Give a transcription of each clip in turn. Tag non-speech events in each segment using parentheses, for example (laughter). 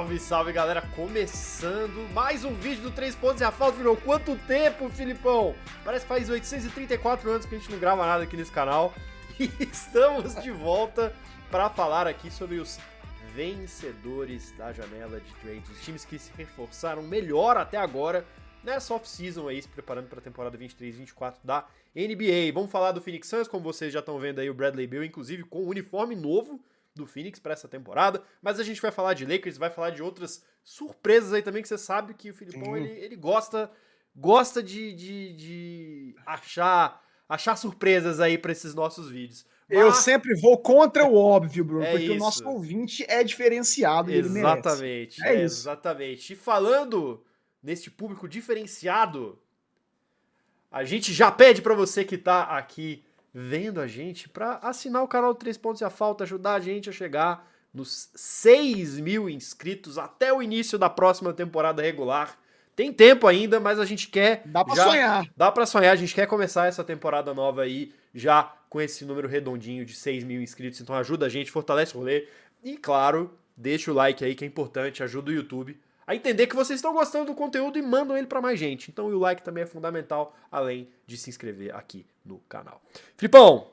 Salve, salve galera, começando mais um vídeo do 3 pontos e a falta virou quanto tempo, Filipão? Parece que faz 834 anos que a gente não grava nada aqui nesse canal (laughs) e estamos de volta para falar aqui sobre os vencedores da janela de trades, os times que se reforçaram melhor até agora nessa off-season aí, se preparando para a temporada 23-24 da NBA. Vamos falar do Phoenix Suns, como vocês já estão vendo aí o Bradley Beal, inclusive com um uniforme novo do Phoenix para essa temporada, mas a gente vai falar de Lakers, vai falar de outras surpresas aí também que você sabe que o Filipão ele, ele gosta gosta de, de, de achar achar surpresas aí para esses nossos vídeos. Mas... Eu sempre vou contra o óbvio, Bruno, é porque isso. o nosso ouvinte é diferenciado. Exatamente. É, é isso. Exatamente. E falando neste público diferenciado, a gente já pede para você que está aqui vendo a gente para assinar o canal 3 Pontos e a Falta, ajudar a gente a chegar nos 6 mil inscritos até o início da próxima temporada regular. Tem tempo ainda, mas a gente quer. Dá pra já, sonhar. Dá pra sonhar, a gente quer começar essa temporada nova aí já com esse número redondinho de 6 mil inscritos. Então ajuda a gente, fortalece o rolê. E claro, deixa o like aí que é importante, ajuda o YouTube a entender que vocês estão gostando do conteúdo e mandam ele para mais gente. Então o like também é fundamental, além de se inscrever aqui no canal. Filipão,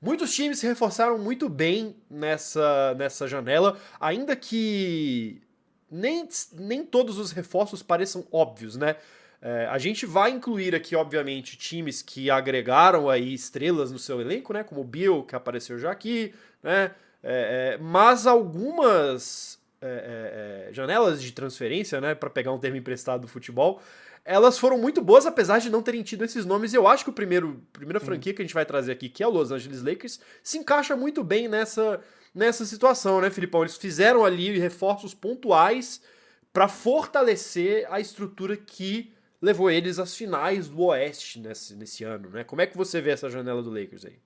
muitos times se reforçaram muito bem nessa, nessa janela, ainda que nem, nem todos os reforços pareçam óbvios, né? É, a gente vai incluir aqui, obviamente, times que agregaram aí estrelas no seu elenco, né? Como o Bill, que apareceu já aqui, né? É, é, mas algumas é, é, é, janelas de transferência, né, para pegar um termo emprestado do futebol, elas foram muito boas, apesar de não terem tido esses nomes. Eu acho que o primeiro primeira franquia que a gente vai trazer aqui, que é o Los Angeles Lakers, se encaixa muito bem nessa, nessa situação, né, Filipão? Eles fizeram ali reforços pontuais para fortalecer a estrutura que levou eles às finais do Oeste nesse, nesse ano, né? Como é que você vê essa janela do Lakers aí?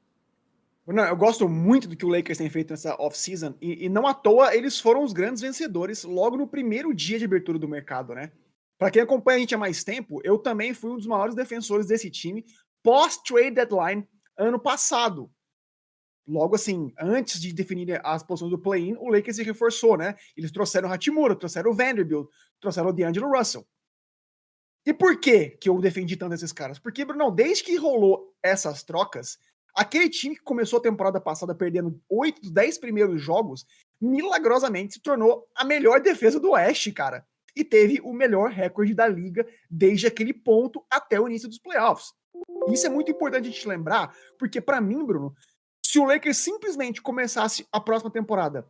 Não, eu gosto muito do que o Lakers tem feito nessa off-season e, e, não à toa eles foram os grandes vencedores logo no primeiro dia de abertura do mercado, né? Para quem acompanha a gente há mais tempo, eu também fui um dos maiores defensores desse time pós-trade deadline ano passado. Logo assim, antes de definir as posições do play-in, o Lakers se reforçou, né? Eles trouxeram o Hachimura, trouxeram o Vanderbilt, trouxeram o D'Angelo Russell. E por que que eu defendi tanto esses caras? Porque, Bruno, desde que rolou essas trocas, Aquele time que começou a temporada passada perdendo 8 dos 10 primeiros jogos, milagrosamente se tornou a melhor defesa do Oeste, cara. E teve o melhor recorde da liga desde aquele ponto até o início dos playoffs. Isso é muito importante a gente lembrar, porque para mim, Bruno, se o Lakers simplesmente começasse a próxima temporada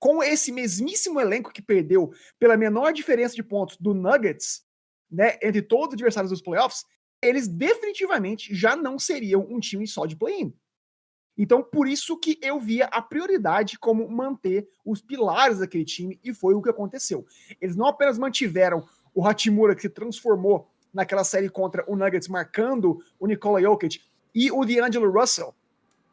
com esse mesmíssimo elenco que perdeu pela menor diferença de pontos do Nuggets, né, entre todos os adversários dos playoffs, eles definitivamente já não seriam um time só de play-in. Então, por isso que eu via a prioridade como manter os pilares daquele time, e foi o que aconteceu. Eles não apenas mantiveram o Hachimura, que se transformou naquela série contra o Nuggets, marcando o Nikola Jokic, e o D'Angelo Russell,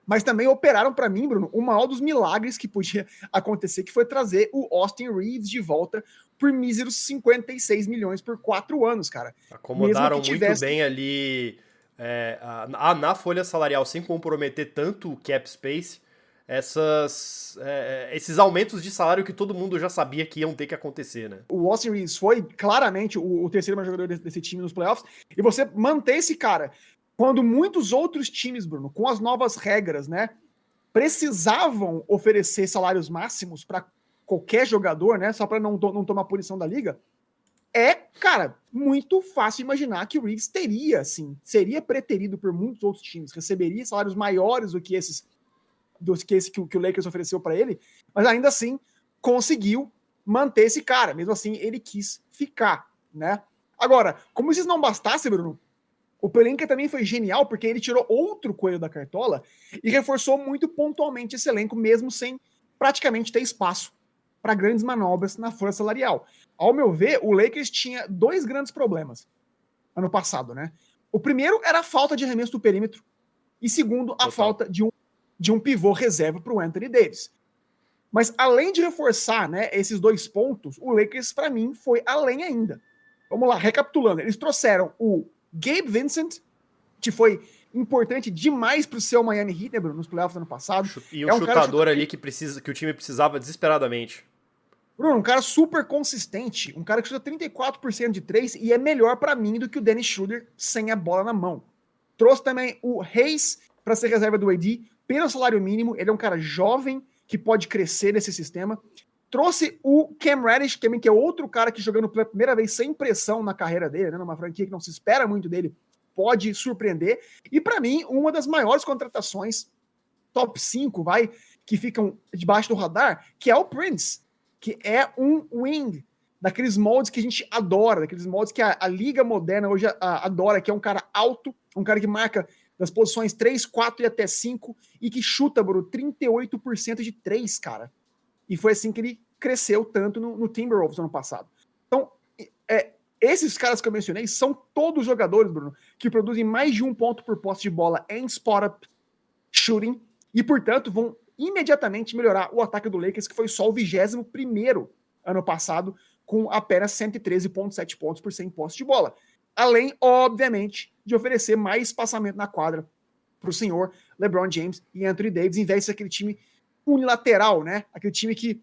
mas também operaram para mim, Bruno, o maior dos milagres que podia (laughs) acontecer, que foi trazer o Austin Reeves de volta por míseros 56 milhões por quatro anos, cara. Acomodaram tivesse... muito bem ali é, a, na folha salarial, sem comprometer tanto o cap space, essas, é, esses aumentos de salário que todo mundo já sabia que iam ter que acontecer, né? O Austin Reeves foi claramente o, o terceiro melhor jogador desse, desse time nos playoffs, e você manter esse cara quando muitos outros times, Bruno, com as novas regras, né, precisavam oferecer salários máximos para qualquer jogador, né, só para não, não tomar punição da liga, é, cara, muito fácil imaginar que o Reeves teria, assim, seria preterido por muitos outros times, receberia salários maiores do que esses do que esse que, que o Lakers ofereceu para ele, mas ainda assim conseguiu manter esse cara. Mesmo assim, ele quis ficar, né? Agora, como se isso não bastasse, Bruno, o Pelinka também foi genial porque ele tirou outro coelho da cartola e reforçou muito pontualmente esse elenco, mesmo sem praticamente ter espaço para grandes manobras na folha salarial. Ao meu ver, o Lakers tinha dois grandes problemas ano passado, né? O primeiro era a falta de arremesso do perímetro e segundo, a Total. falta de um, de um pivô reserva para o Anthony Davis. Mas além de reforçar né, esses dois pontos, o Lakers, para mim, foi além ainda. Vamos lá, recapitulando. Eles trouxeram o Gabe Vincent, que foi importante demais para o seu Miami Heat, né, Bruno, nos playoffs do ano passado. E um, é um chutador ali que, precisa, que o time precisava desesperadamente. Bruno, um cara super consistente, um cara que usa 34% de 3 e é melhor para mim do que o Dennis Schroeder sem a bola na mão. Trouxe também o Reis para ser reserva do AD pelo salário mínimo. Ele é um cara jovem que pode crescer nesse sistema. Trouxe o Cam Reddish, também, que é outro cara que jogando pela primeira vez sem pressão na carreira dele, né, numa franquia que não se espera muito dele, pode surpreender. E para mim, uma das maiores contratações, top 5, vai, que ficam debaixo do radar, que é o Prince que é um wing, daqueles moldes que a gente adora, daqueles moldes que a, a liga moderna hoje a, a, adora, que é um cara alto, um cara que marca das posições 3, 4 e até 5 e que chuta, Bro, 38% de 3, cara. E foi assim que ele cresceu tanto no, no Timberwolves ano passado. Então, é, esses caras que eu mencionei são todos jogadores, Bruno, que produzem mais de um ponto por posse de bola em spot-up shooting e, portanto, vão imediatamente melhorar o ataque do Lakers, que foi só o 21 ano passado, com apenas 113,7 pontos por 100 postos de bola. Além, obviamente, de oferecer mais espaçamento na quadra para o senhor LeBron James e Anthony Davis, em vez de ser aquele time unilateral, né? Aquele time que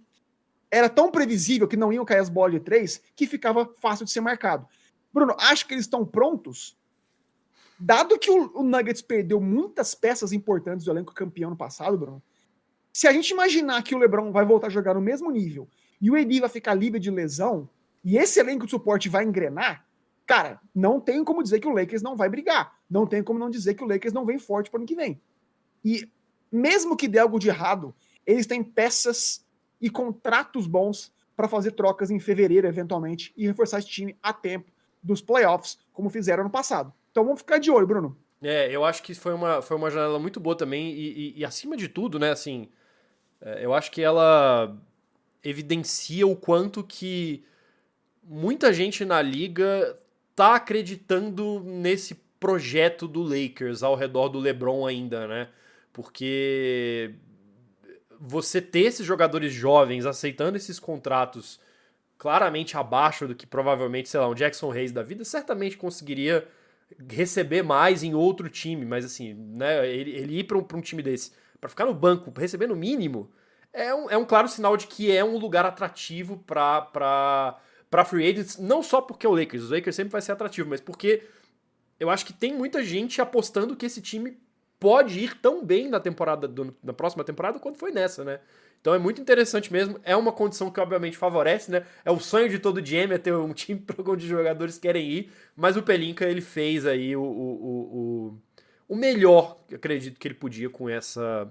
era tão previsível que não iam cair as bolas de três que ficava fácil de ser marcado. Bruno, acho que eles estão prontos. Dado que o, Nuggets perdeu muitas peças importantes do elenco campeão no passado, Bruno, se a gente imaginar que o LeBron vai voltar a jogar no mesmo nível e o AD vai ficar livre de lesão e esse elenco de suporte vai engrenar, cara, não tem como dizer que o Lakers não vai brigar. Não tem como não dizer que o Lakers não vem forte para o ano que vem. E mesmo que dê algo de errado, eles têm peças e contratos bons para fazer trocas em fevereiro, eventualmente, e reforçar esse time a tempo dos playoffs, como fizeram no passado. Então vamos ficar de olho, Bruno. É, eu acho que foi uma, foi uma janela muito boa também, e, e, e acima de tudo, né, assim, é, eu acho que ela evidencia o quanto que muita gente na liga tá acreditando nesse projeto do Lakers ao redor do LeBron ainda, né? Porque você ter esses jogadores jovens aceitando esses contratos claramente abaixo do que provavelmente, sei lá, um Jackson Hayes da vida certamente conseguiria receber mais em outro time, mas assim, né, ele, ele ir para um, um time desse para ficar no banco, receber no mínimo, é um, é um claro sinal de que é um lugar atrativo para free agents, não só porque é o Lakers, o Lakers sempre vai ser atrativo, mas porque eu acho que tem muita gente apostando que esse time pode ir tão bem na temporada do, na próxima temporada quanto foi nessa, né? Então é muito interessante mesmo. É uma condição que obviamente favorece, né? É o sonho de todo GM é ter um (laughs) time onde os jogadores querem ir, mas o Pelinka ele fez aí o, o, o, o melhor, acredito que ele podia com essa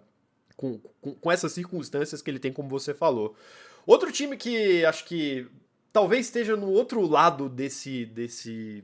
com, com, com essas circunstâncias que ele tem, como você falou. Outro time que acho que talvez esteja no outro lado desse, desse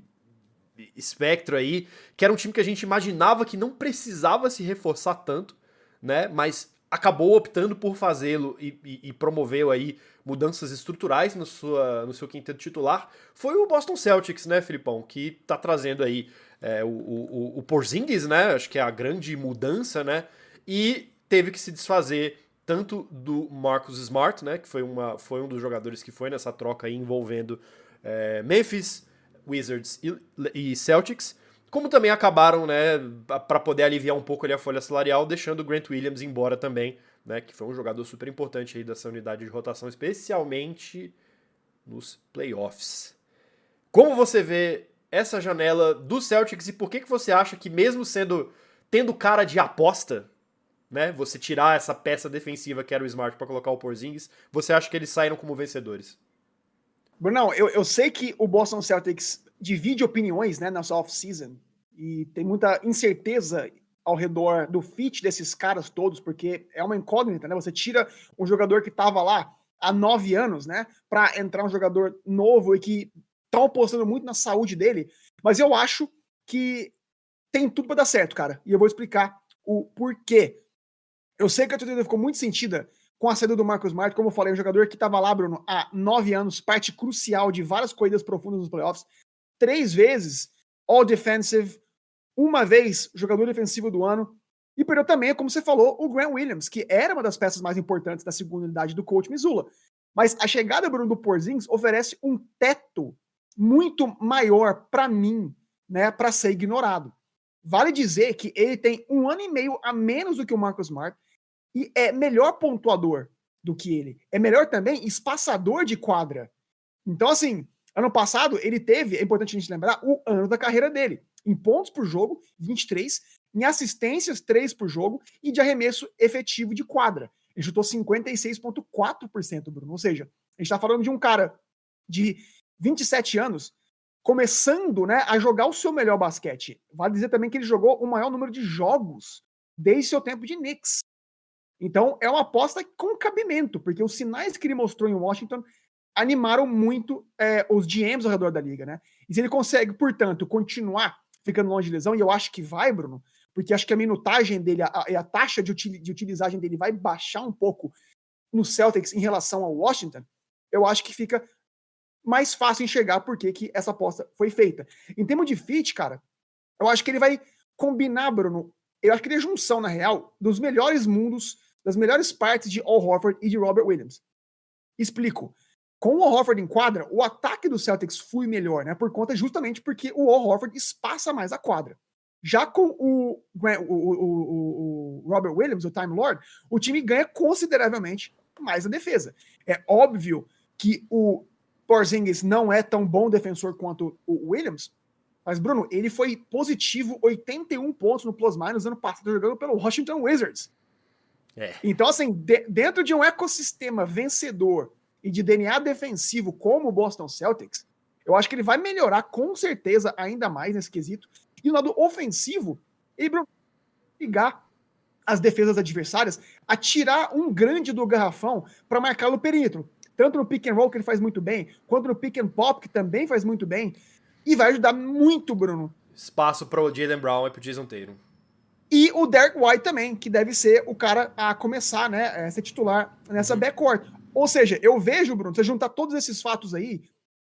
espectro aí, que era um time que a gente imaginava que não precisava se reforçar tanto, né? Mas acabou optando por fazê-lo e, e, e, promoveu aí mudanças estruturais no, sua, no seu quinteto titular, foi o Boston Celtics, né, Filipão? Que tá trazendo aí é, o, o, o Porzingis, né? Acho que é a grande mudança, né? E teve que se desfazer tanto do Marcus Smart, né, que foi, uma, foi um dos jogadores que foi nessa troca aí envolvendo é, Memphis, Wizards e, e, Celtics, como também acabaram, né, para poder aliviar um pouco ali a folha salarial, deixando o Grant Williams embora também, né, que foi um jogador super importante aí dessa unidade de rotação, especialmente nos playoffs. Como você vê essa janela do Celtics e por que, que você acha que mesmo sendo tendo cara de aposta, né? Você tirar essa peça defensiva que era o Smart para colocar o Porzingis, você acha que eles saíram como vencedores? Brunão, eu, eu sei que o Boston Celtics divide opiniões né, na sua off-season e tem muita incerteza ao redor do fit desses caras todos, porque é uma incógnita, né? Você tira um jogador que estava lá há nove anos, né, para entrar um jogador novo e que tá apostando muito na saúde dele, mas eu acho que tem tudo para dar certo, cara. E eu vou explicar o porquê. Eu sei que a torcida ficou muito sentida com a saída do Marcos Smart, como eu falei, um jogador que estava lá, Bruno, há nove anos, parte crucial de várias corridas profundas nos playoffs, três vezes All Defensive, uma vez jogador defensivo do ano, e perdeu também, como você falou, o Grant Williams, que era uma das peças mais importantes da segunda unidade do coach Missoula. Mas a chegada, Bruno, do Porzingis oferece um teto muito maior para mim, né, para ser ignorado. Vale dizer que ele tem um ano e meio a menos do que o Marcos Smart, e é melhor pontuador do que ele. É melhor também espaçador de quadra. Então, assim, ano passado ele teve, é importante a gente lembrar, o ano da carreira dele. Em pontos por jogo, 23, em assistências, 3 por jogo, e de arremesso efetivo de quadra. Ele chutou 56,4%, Bruno. Ou seja, a gente está falando de um cara de 27 anos começando né, a jogar o seu melhor basquete. Vale dizer também que ele jogou o maior número de jogos desde seu tempo de Knicks. Então é uma aposta com cabimento, porque os sinais que ele mostrou em Washington animaram muito é, os GMs ao redor da liga, né? E se ele consegue, portanto, continuar ficando longe de lesão, e eu acho que vai, Bruno, porque acho que a minutagem dele, a, a taxa de, util, de utilizagem dele vai baixar um pouco no Celtics em relação ao Washington, eu acho que fica mais fácil enxergar por que, que essa aposta foi feita. Em termos de fit, cara, eu acho que ele vai combinar, Bruno. Eu acho que ele é junção, na real, dos melhores mundos, das melhores partes de Al Horford e de Robert Williams. Explico. Com o Al Horford em quadra, o ataque do Celtics foi melhor, né? Por conta justamente porque o Al Horford espaça mais a quadra. Já com o, o, o, o, Robert Williams, o Time Lord, o time ganha consideravelmente mais a defesa. É óbvio que o Porzingis não é tão bom defensor quanto o Williams, mas, Bruno, ele foi positivo 81 pontos no plus-minus ano passado jogando pelo Washington Wizards. É. Então, assim, de, dentro de um ecossistema vencedor e de DNA defensivo como o Boston Celtics, eu acho que ele vai melhorar com certeza ainda mais nesse quesito. E no lado ofensivo, ele vai ligar as defesas adversárias a tirar um grande do garrafão para marcar no perímetro tanto no pick and roll, que ele faz muito bem, quanto no pick and pop, que também faz muito bem. E vai ajudar muito, Bruno. Espaço para o Jalen Brown e para o Jason Tatum. E o Derek White também, que deve ser o cara a começar, né, a ser titular nessa uhum. backcourt. Ou seja, eu vejo, Bruno, você juntar todos esses fatos aí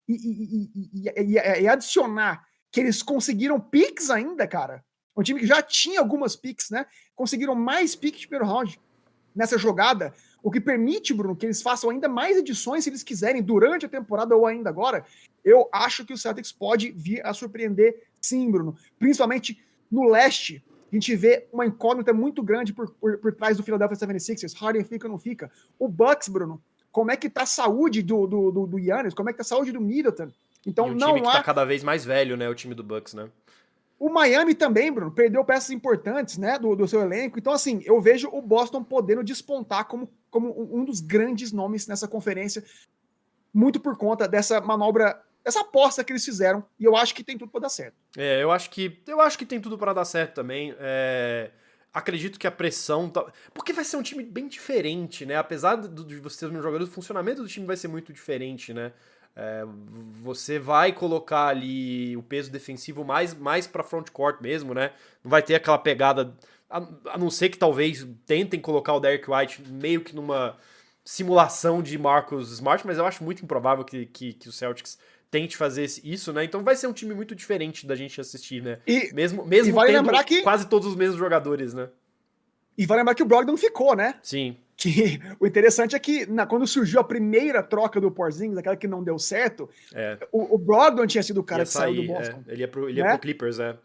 e, e, e, e, adicionar que eles conseguiram picks ainda, cara. Um time que já tinha algumas picks, né? Conseguiram mais picks de primeiro round nessa jogada. O que permite, Bruno, que eles façam ainda mais edições se eles quiserem durante a temporada ou ainda agora. Eu acho que o Celtics pode vir a surpreender, sim, Bruno. Principalmente no leste. A gente vê uma incógnita muito grande por, por, por trás do Philadelphia 76ers. Harden fica ou não fica? O Bucks, Bruno, como é que tá a saúde do, do, do, do Giannis? Como é que tá a saúde do Middleton? Então, e time não que tá cada vez mais velho, né? O time do Bucks, né? O Miami também, Bruno, perdeu peças importantes, né, do, do seu elenco. Então, assim, eu vejo o Boston podendo despontar como, como um dos grandes nomes nessa conferência, muito por conta dessa manobra, dessa aposta que eles fizeram. E eu acho que tem tudo para dar certo. É, eu acho que eu acho que tem tudo para dar certo também. É acredito que a pressão. Tá... Porque vai ser um time bem diferente, né? Apesar de você ter um jogador, o funcionamento do time vai ser muito diferente, né? É, você vai colocar ali o peso defensivo mais, mais para front court mesmo, né? Não vai ter aquela pegada. A, a, não ser que talvez tentem colocar o Derek White meio que numa simulação de Marcus Smart, mas eu acho muito improvável que, que, que o Celtics tente fazer isso, né? Então vai ser um time muito diferente da gente assistir, né? E, mesmo mesmo e vale lembrar que... quase todos os mesmos jogadores, né? E vai lembrar que o Brogdon ficou, né? Sim. Que (laughs) o interessante é que na, quando surgiu a primeira troca do Porzingis, aquela que não deu certo, é. o, o Brogdon tinha sido o cara ia que sair, saiu do Boston. É. Ele ia pro, ele ia né? pro Clippers, é.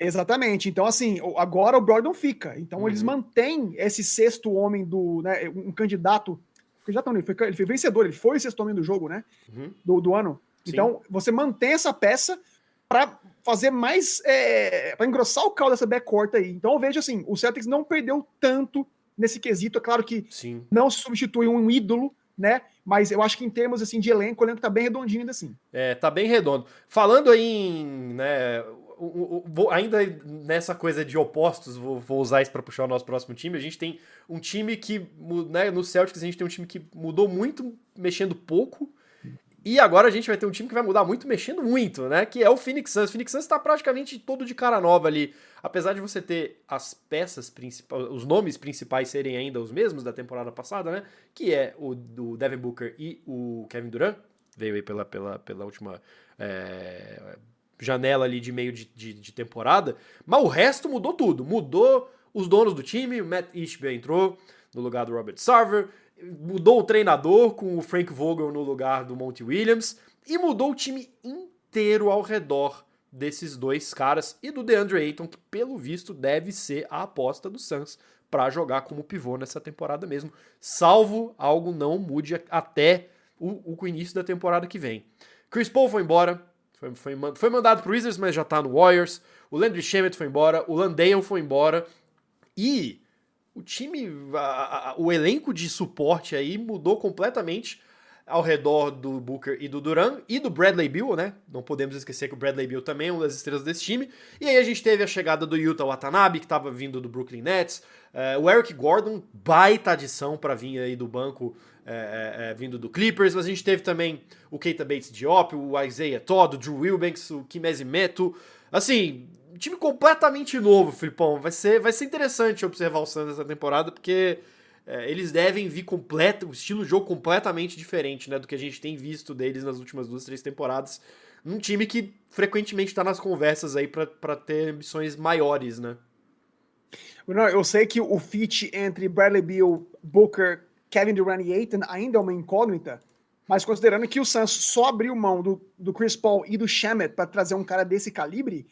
Exatamente. Então, assim, agora o Brogdon fica. Então, uhum. eles mantêm esse sexto homem do. Né, um candidato. Candidato não, ele foi, ele foi vencedor, ele foi o sexto homem do jogo, né? Uhum. Do, do ano. Sim. Então, você mantém essa peça para fazer mais. É, para engrossar o caldo dessa backcourt aí. Então, eu vejo assim: o Celtics não perdeu tanto nesse quesito. É claro que Sim. não se substitui um ídolo, né? Mas eu acho que em termos assim de elenco, o elenco tá bem redondinho ainda assim. É, tá bem redondo. Falando aí em, né, o, o, ainda nessa coisa de opostos, vou, vou usar isso para puxar o nosso próximo time. A gente tem um time que, né, no Celtics a gente tem um time que mudou muito, mexendo pouco. E agora a gente vai ter um time que vai mudar muito, mexendo muito, né? Que é o Phoenix Suns. O Phoenix Suns está praticamente todo de cara nova ali. Apesar de você ter as peças principais, os nomes principais serem ainda os mesmos da temporada passada, né? Que é o do Devin Booker e o Kevin Durant. Veio aí pela, pela, pela última é, janela ali de meio de, de, de, temporada. Mas o resto mudou tudo. Mudou os donos do time. O Matt Ishbia entrou no lugar do Robert Sarver mudou o treinador com o Frank Vogel no lugar do Monty Williams e mudou o time inteiro ao redor desses dois caras e do DeAndre Ayton, que pelo visto deve ser a aposta do Suns para jogar como pivô nessa temporada mesmo, salvo algo não mude até o, o início da temporada que vem. Chris Paul foi embora, foi, foi, foi mandado pro Wizards, mas já tá no Warriors. O Landry Shamet foi embora, o Landale foi embora e o time, a, a, o elenco de suporte aí mudou completamente ao redor do Booker e do Duran e do Bradley Beal, né? Não podemos esquecer que o Bradley Beal também é uma das estrelas desse time. E aí a gente teve a chegada do Yuta Watanabe, que estava vindo do Brooklyn Nets. Uh, o Eric Gordon, baita adição para vir aí do banco, é, é, vindo do Clippers. Mas a gente teve também o Keita Bates Diop, o Isaiah Todd, o Drew Wilbanks, o Kimezi Meto. Assim, time completamente novo, Filipão. Vai ser, vai ser interessante observar o Suns essa temporada, porque é, eles devem vir completo, o estilo de jogo completamente diferente né, do que a gente tem visto deles nas últimas duas, três temporadas. Num time que frequentemente está nas conversas aí para ter ambições maiores, né? Eu sei que o fit entre Bradley Beal, Booker, Kevin Durant e Aiton ainda é uma incógnita, mas considerando que o Suns só abriu mão do, do Chris Paul e do Shamet para trazer um cara desse calibre,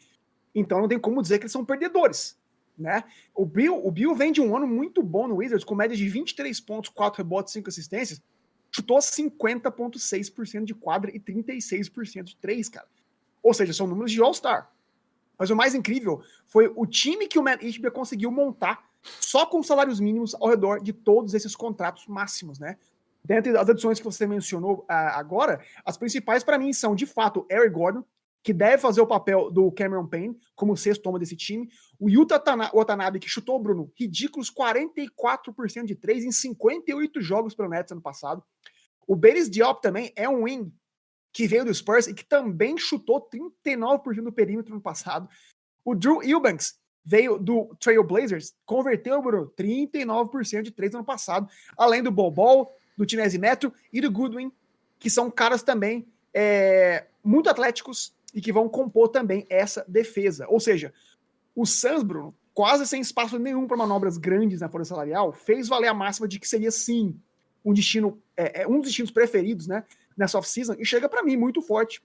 então não tem como dizer que eles são perdedores né? O Bill, o Bill vem de um ano muito bom no Wizards, com média de 23 pontos, 4 rebotes, 5 assistências. Chutou 50,6% de quadra e 36% de 3, cara. Ou seja, são números de All-Star. Mas o mais incrível foi o time que o Matt Ishbia conseguiu montar só com salários mínimos ao redor de todos esses contratos máximos, né? Dentre as adições que você mencionou uh, agora, as principais para mim são, de fato, Eric Gordon, que deve fazer o papel do Cameron Payne como sexto homem desse time. O Yuta Watanabe, que chutou, Bruno, ridículos 44% de três em 58 jogos pelo Nets ano passado. O Beres Diop também é um wing que veio do Spurs e que também chutou 39% do perímetro no passado. O Drew Eubanks veio do Trail Blazers, converteu, Bruno, 39% de três no ano passado, além do Bobol, do Tinesi Metro e do Goodwin, que são caras também é, muito atléticos, e que vão compor também essa defesa. Ou seja, o Suns, Bruno, quase sem espaço nenhum para manobras grandes na folha salarial, fez valer a máxima de que seria sim um destino, é, é um dos destinos preferidos, né, nessa off-season, e chega para mim muito forte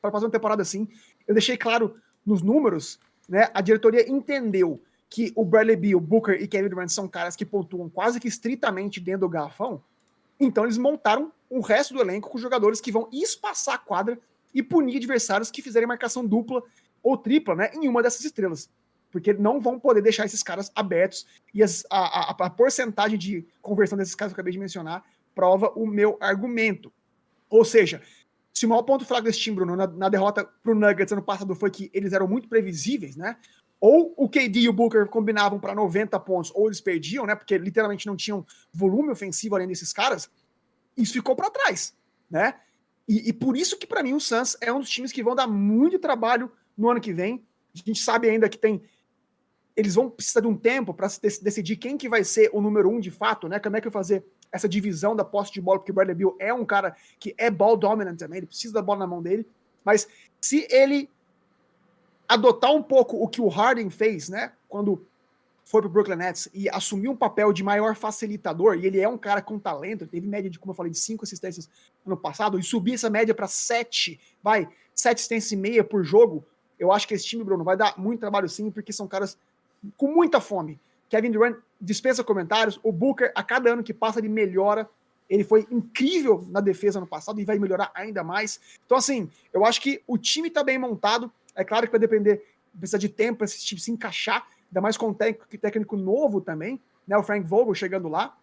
para fazer uma temporada assim. Eu deixei claro nos números, né, a diretoria entendeu que o Bradley Beal, Booker e Kevin Durant são caras que pontuam quase que estritamente dentro do garrafão, então eles montaram o resto do elenco com jogadores que vão espaçar a quadra e punir adversários que fizerem marcação dupla ou tripla né, em uma dessas estrelas. Porque não vão poder deixar esses caras abertos. E as, a, a, a, porcentagem de conversão desses caras que eu acabei de mencionar prova o meu argumento. Ou seja, se o maior ponto fraco desse time, Bruno, na, na derrota pro Nuggets ano passado foi que eles eram muito previsíveis, né? Ou o KD e o Booker combinavam para 90 pontos, ou eles perdiam, né? Porque literalmente não tinham volume ofensivo além desses caras. Isso ficou para trás, né? E, e por isso que, para mim, o Suns é um dos times que vão dar muito trabalho no ano que vem. A gente sabe ainda que tem. Eles vão precisar de um tempo para decidir quem que vai ser o número um de fato, né? Como é que vai fazer essa divisão da posse de bola, porque o Bradley Bill é um cara que é ball dominant também, ele precisa da bola na mão dele. Mas se ele adotar um pouco o que o Harden fez, né? Quando foi pro Brooklyn Nets e assumiu um papel de maior facilitador, e ele é um cara com talento, teve média de, como eu falei, de cinco assistências no passado, e subir essa média para sete, vai, sete assistências e meia por jogo, eu acho que esse time, Bruno, vai dar muito trabalho sim, porque são caras com muita fome. Kevin Durant dispensa comentários, o Booker, a cada ano que passa, ele melhora, ele foi incrível na defesa no passado e vai melhorar ainda mais. Então, assim, eu acho que o time está bem montado, é claro que vai depender, precisa de tempo para esse time se encaixar, ainda mais com técnico, técnico novo também, né? O Frank Vogel chegando lá.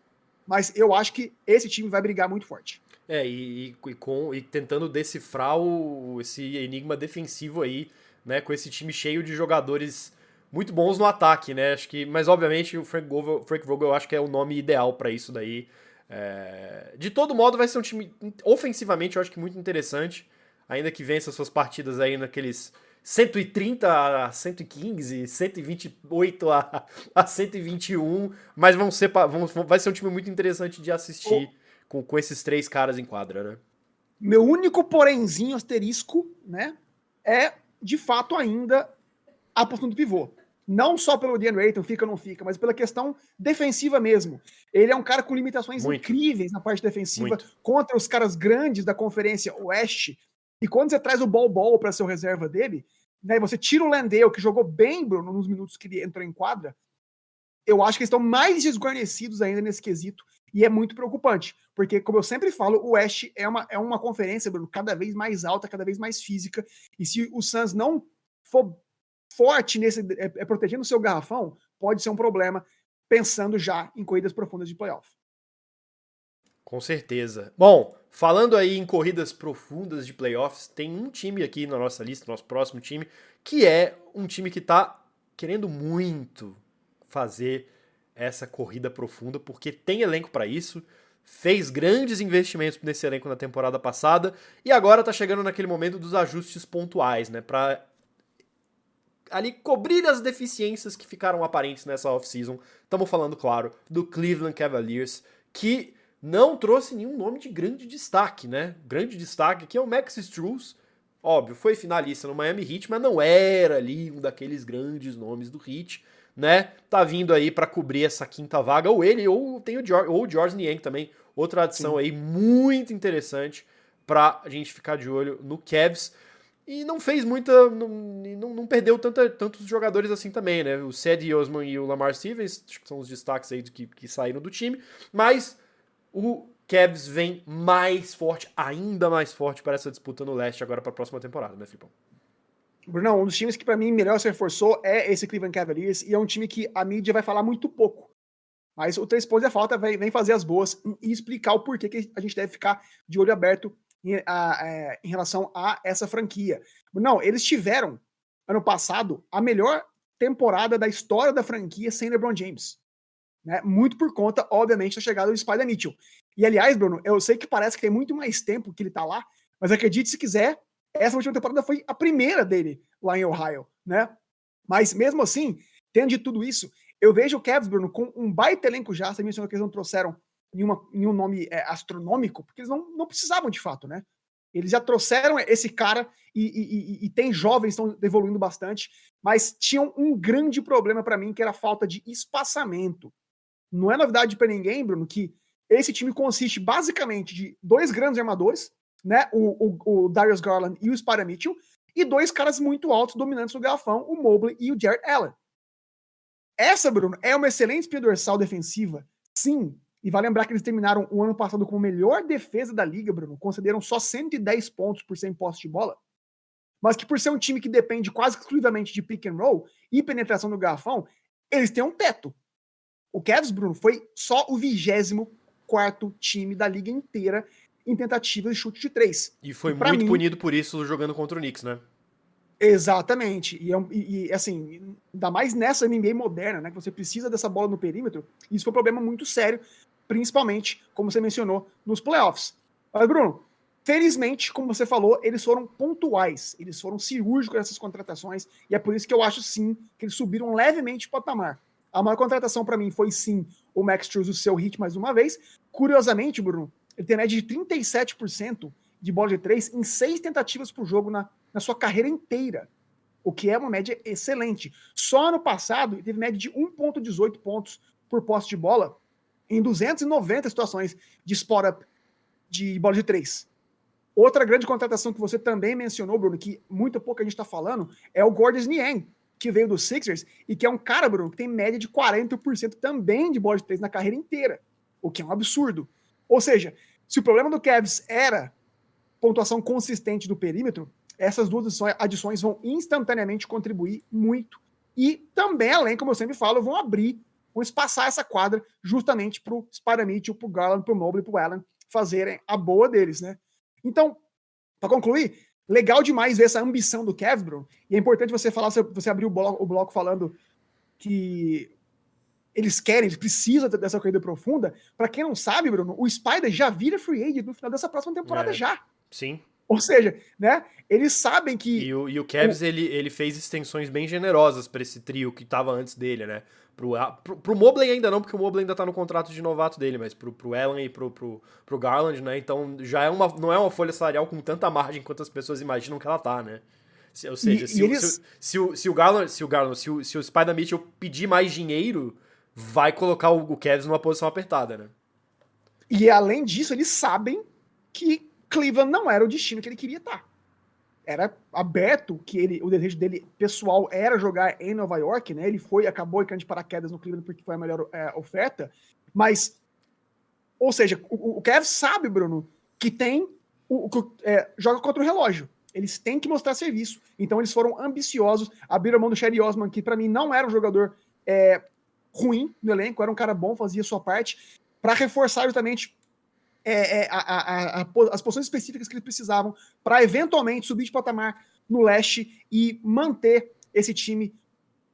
Mas eu acho que esse time vai brigar muito forte. É, e, e, com, e tentando decifrar o, esse enigma defensivo aí, né? Com esse time cheio de jogadores muito bons no ataque, né? Acho que, mas obviamente o Frank Vogel, Frank Vogel eu acho que é o nome ideal para isso daí. É, de todo modo, vai ser um time ofensivamente, eu acho que muito interessante, ainda que vença suas partidas aí naqueles 130 a 115, 128 a, a 121, mas vão ser, vão, vai ser um time muito interessante de assistir com, com esses três caras em quadra, né? Meu único porémzinho asterisco, né, é de fato ainda a posição do pivô. Não só pelo DeAndre Ayton, fica ou não fica, mas pela questão defensiva mesmo. Ele é um cara com limitações muito. incríveis na parte defensiva muito. contra os caras grandes da Conferência Oeste. E quando você traz o Ball Ball para ser o reserva dele, né, você tira o Landale, que jogou bem, Bruno, nos minutos que ele entrou em quadra, eu acho que eles estão mais desguarnecidos ainda nesse quesito. E é muito preocupante, porque, como eu sempre falo, o West é uma, é uma conferência, Bruno, cada vez mais alta, cada vez mais física. E se o Suns não for forte nesse é, é protegendo o seu garrafão, pode ser um problema, pensando já em corridas profundas de playoff. Com certeza. Bom, falando aí em corridas profundas de playoffs, tem um time aqui na nossa lista, nosso próximo time, que é um time que tá querendo muito fazer essa corrida profunda, porque tem elenco para isso, fez grandes investimentos nesse elenco na temporada passada e agora tá chegando naquele momento dos ajustes pontuais, né, para ali cobrir as deficiências que ficaram aparentes nessa off-season. Estamos falando, claro, do Cleveland Cavaliers, que não trouxe nenhum nome de grande destaque, né? Grande destaque aqui é o Max Struz. Óbvio, foi finalista no Miami Heat, mas não era ali um daqueles grandes nomes do Heat, né? Tá vindo aí para cobrir essa quinta vaga, ou ele, ou tem o George, ou o George Niang também, outra adição Sim. aí muito interessante pra gente ficar de olho no Cavs. E não fez muita. Não, não, não perdeu tanta, tantos jogadores assim também, né? O Cedi Osman e o Lamar Stevens, acho que são os destaques aí que, que saíram do time. Mas o Cavs vem mais forte, ainda mais forte para essa disputa no leste agora para a próxima temporada, né, Filipão? Bruno, um dos times que para mim melhor se reforçou é esse Cleveland Cavaliers e é um time que a mídia vai falar muito pouco. Mas o três pontos da falta vem fazer as boas e explicar o porquê que a gente deve ficar de olho aberto em, a, é, em relação a essa franquia. Não, eles tiveram, ano passado, a melhor temporada da história da franquia sem LeBron James. Né? Muito por conta, obviamente, da chegada do Spider Mitchell. E, aliás, Bruno, eu sei que parece que tem muito mais tempo que ele tá lá, mas acredite se quiser, essa última temporada foi a primeira dele lá em Ohio, né? Mas mesmo assim, tendo de tudo isso, eu vejo o Cavs, Bruno, com um baita elenco já, você mencionou que eles não trouxeram nenhuma, nenhum nome é, astronômico, porque eles não, não precisavam de fato, né? Eles já trouxeram esse cara e, e, e, e tem jovens estão evoluindo bastante, mas tinham um grande problema para mim que era a falta de espaçamento. Não é novidade para ninguém, Bruno, que esse time consiste basicamente de dois grandes armadores, né? O, o, o Darius Garland e o Spider Mitchell, e dois caras muito altos dominantes no garrafão, o Mobley e o Jared Allen. Essa, Bruno, é uma excelente espinha dorsal defensiva, sim, e vai lembrar que eles terminaram o ano passado com a melhor defesa da liga, Bruno. Concederam só 110 pontos por 100 postos de bola. Mas que por ser um time que depende quase exclusivamente de pick and roll e penetração no garrafão, eles têm um teto. O Cavs, Bruno, foi só o 24 time da liga inteira em tentativas de chute de três. E foi e muito mim, punido por isso jogando contra o Knicks, né? Exatamente. E, é e, e, assim, ainda mais nessa NBA moderna, né? Que você precisa dessa bola no perímetro. Isso foi um problema muito sério principalmente, como você mencionou, nos playoffs. Mas, Bruno, felizmente, como você falou, eles foram pontuais, eles foram cirúrgicos nessas contratações, e é por isso que eu acho sim que eles subiram levemente o patamar. A maior contratação para mim foi sim o Max Struz, o seu hit mais uma vez. Curiosamente, Bruno, ele tem média de 37% de bola de três em seis tentativas por jogo na, na sua carreira inteira, o que é uma média excelente. Só ano passado ele teve média de 1,18 pontos por posse de bola, em 290 situações de spot-up de bola de três. Outra grande contratação que você também mencionou, Bruno, que muito pouco a gente está falando, é o Gordon Niang, que veio do Sixers e que é um cara, Bruno, que tem média de 40% também de bola de três na carreira inteira, o que é um absurdo. Ou seja, se o problema do Cavs era pontuação consistente do perímetro, essas duas adições vão instantaneamente contribuir muito. E também, além, como eu sempre falo, vão abrir vão espaçar essa quadra justamente para o Spider-Mitchell, para o Garland, para o Mobley, para o Allen fazerem a boa deles, né? Então, para concluir, legal demais ver essa ambição do Kevin, e é importante você falar, você abrir o bloco, o bloco falando que eles querem, eles precisam dessa corrida profunda. Para quem não sabe, Bruno, o Spider já vira free agent no final dessa próxima temporada é, já. Sim. (laughs) Ou seja, né? Eles sabem que. E o, e o Cavs, o... Ele, ele fez extensões bem generosas para esse trio que estava antes dele, né? Pro, pro, pro Mobley ainda não, porque o Mobley ainda tá no contrato de novato dele, mas pro, pro Allen e pro, pro, pro Garland, né? Então já é uma, não é uma folha salarial com tanta margem quanto as pessoas imaginam que ela tá, né? Se, ou seja, e, se, e eles... se, se, o, se o Garland, se o Garland, se o, se o Spider Mitchell pedir mais dinheiro, vai colocar o, o Cavs numa posição apertada, né? E além disso, eles sabem que Cleveland não era o destino que ele queria estar. Era aberto que ele, o desejo dele pessoal era jogar em Nova York, né? Ele foi, acabou caindo de paraquedas no Cleveland porque foi a melhor é, oferta, mas, ou seja, o, o Kev sabe, Bruno, que tem o, o é, joga contra o relógio. Eles têm que mostrar serviço. Então eles foram ambiciosos, abriram mão do Sherry Osman, que para mim não era um jogador é, ruim no elenco, era um cara bom, fazia sua parte, para reforçar justamente é, é, a, a, a, as posições específicas que eles precisavam para eventualmente subir de patamar no leste e manter esse time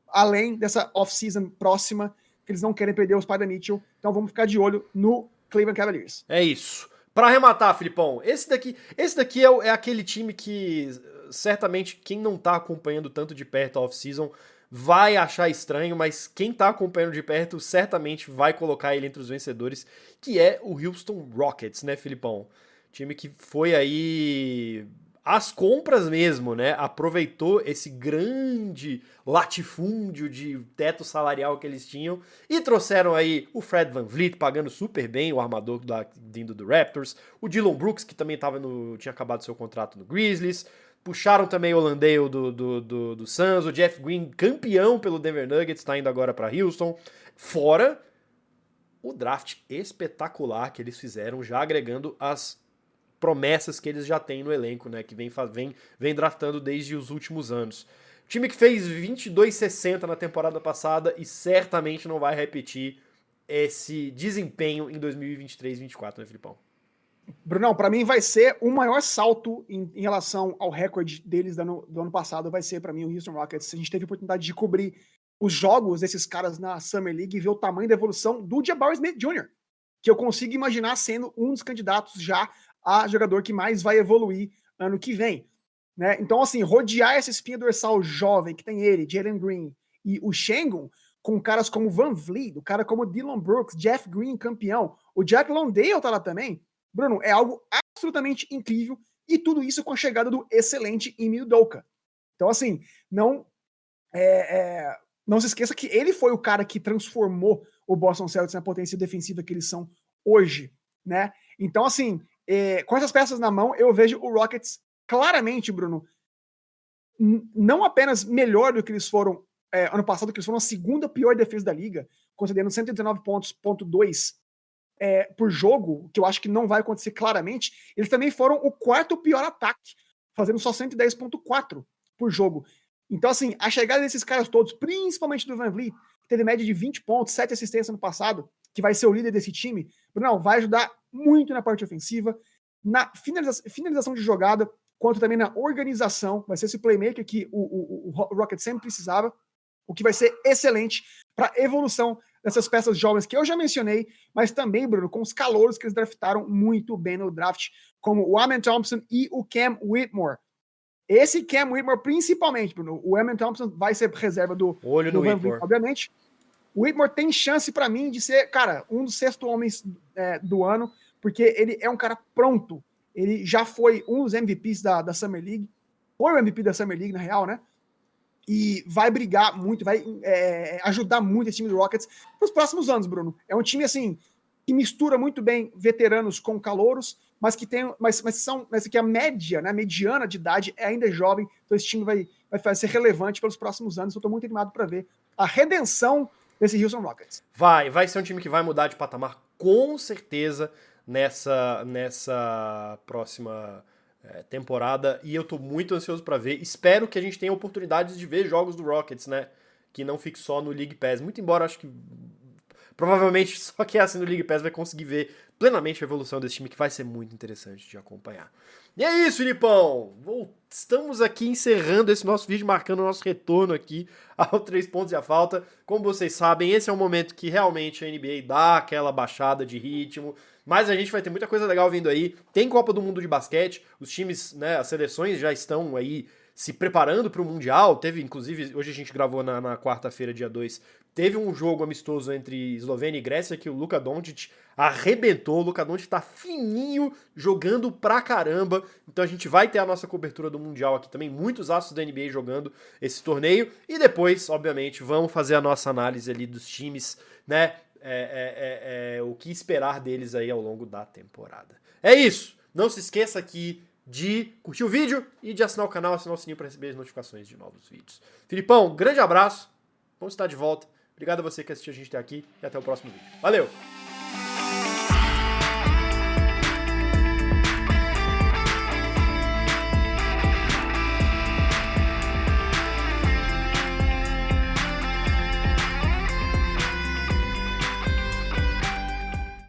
além dessa off-season próxima, que eles não querem perder os da Mitchell. Então vamos ficar de olho no Cleveland Cavaliers. É isso. Para arrematar, Filipão, esse daqui, esse daqui é, é, aquele time que certamente quem não tá acompanhando tanto de perto a off-season vai achar estranho, mas quem tá acompanhando de perto certamente vai colocar ele entre os vencedores, que é o Houston Rockets, né, Filipão? Time que foi aí as compras mesmo, né? Aproveitou esse grande latifúndio de teto salarial que eles tinham e trouxeram aí o Fred Van Vliet pagando super bem, o armador da, vindo do Raptors, o Dylan Brooks que também tava no, tinha acabado seu contrato no Grizzlies, Puxaram também o Landale do, do, do, do Suns, o Jeff Green, campeão pelo Denver Nuggets, está indo agora para Houston. Fora o draft espetacular que eles fizeram, já agregando as promessas que eles já têm no elenco, né? Que vem, vem, vem draftando desde os últimos anos. Time que fez 22,60 na temporada passada e certamente não vai repetir esse desempenho em 2023-24, né, Filipão? Brunão, para mim vai ser o maior salto em, em relação ao recorde deles do ano, do ano passado, vai ser para mim o Houston Rockets. A gente teve a oportunidade de cobrir os jogos desses caras na Summer League e ver o tamanho da evolução do Jabari Smith Jr., que eu consigo imaginar sendo um dos candidatos já a jogador que mais vai evoluir ano que vem. Né? Então, assim, rodear essa espinha dorsal jovem que tem ele, Jalen Green e o Shengun, com caras como Van Vliet, o cara como Dylan Brooks, Jeff Green, campeão, o Jack Londale tá lá também, Bruno, é algo absolutamente incrível e tudo isso com a chegada do excelente Emil Doka. Então, assim, não é, é, não se esqueça que ele foi o cara que transformou o Boston Celtics na potência defensiva que eles são hoje, né? Então, assim, é, com essas peças na mão, eu vejo o Rockets claramente, Bruno, não apenas melhor do que eles foram é, ano passado, que eles foram a segunda pior defesa da liga, concedendo 119 pontos, ponto 2 é, por jogo, que eu acho que não vai acontecer claramente, eles também foram o quarto pior ataque, fazendo só 110.4 por jogo. Então, assim, a chegada desses caras todos, principalmente do Van Vliet, que teve média de 20 pontos, 7 assistências no passado, que vai ser o líder desse time, Bruno, vai ajudar muito na parte ofensiva, na finalização, finalização de jogada, quanto também na organização. Vai ser esse playmaker que o, o, o Rocket sempre precisava, o que vai ser excelente para evolução dessas peças jovens que eu já mencionei, mas também, Bruno, com os calouros que eles draftaram muito bem no draft, como o Amen Thompson e o Cam Whitmore. Esse Cam Whitmore, principalmente, Bruno, o Amen Thompson vai ser reserva do, Olho do Van Whitmore. obviamente. O Whitmore tem chance para mim de ser, cara, um dos sexto homens é, do ano, porque ele é um cara pronto. Ele já foi um dos MVPs da, da Summer League. Foi o MVP da Summer League, na real, né? E vai brigar muito, vai é, ajudar muito esse time do Rockets para os próximos anos, Bruno. É um time assim que mistura muito bem veteranos com calouros, mas que tem, mas, mas são, mas que a média, né, a mediana de idade é ainda jovem. Então esse time vai, vai ser relevante pelos próximos anos. Eu estou muito animado para ver a redenção desse Houston Rockets. Vai, vai ser um time que vai mudar de patamar com certeza nessa nessa próxima temporada e eu tô muito ansioso para ver. Espero que a gente tenha oportunidades de ver jogos do Rockets, né? Que não fique só no League Pass. Muito embora acho que provavelmente só quem é assim no League Pass vai conseguir ver plenamente a evolução desse time que vai ser muito interessante de acompanhar. E é isso, Filipão! Estamos aqui encerrando esse nosso vídeo, marcando o nosso retorno aqui ao (laughs) Três Pontos e a Falta. Como vocês sabem, esse é o momento que realmente a NBA dá aquela baixada de ritmo, mas a gente vai ter muita coisa legal vindo aí. Tem Copa do Mundo de basquete, os times, né, as seleções já estão aí se preparando para o Mundial. Teve, inclusive, hoje a gente gravou na, na quarta-feira, dia 2, teve um jogo amistoso entre Eslovênia e Grécia que o Luka Doncic arrebentou. O Luka Doncic tá fininho, jogando pra caramba. Então a gente vai ter a nossa cobertura do Mundial aqui também, muitos astros da NBA jogando esse torneio. E depois, obviamente, vamos fazer a nossa análise ali dos times, né? É, é, é, é, o que esperar deles aí ao longo da temporada. É isso! Não se esqueça que de curtir o vídeo e de assinar o canal, assinar o sininho para receber as notificações de novos vídeos. Filipão, grande abraço. Vamos estar de volta. Obrigado a você que assistiu a gente até aqui e até o próximo vídeo. Valeu!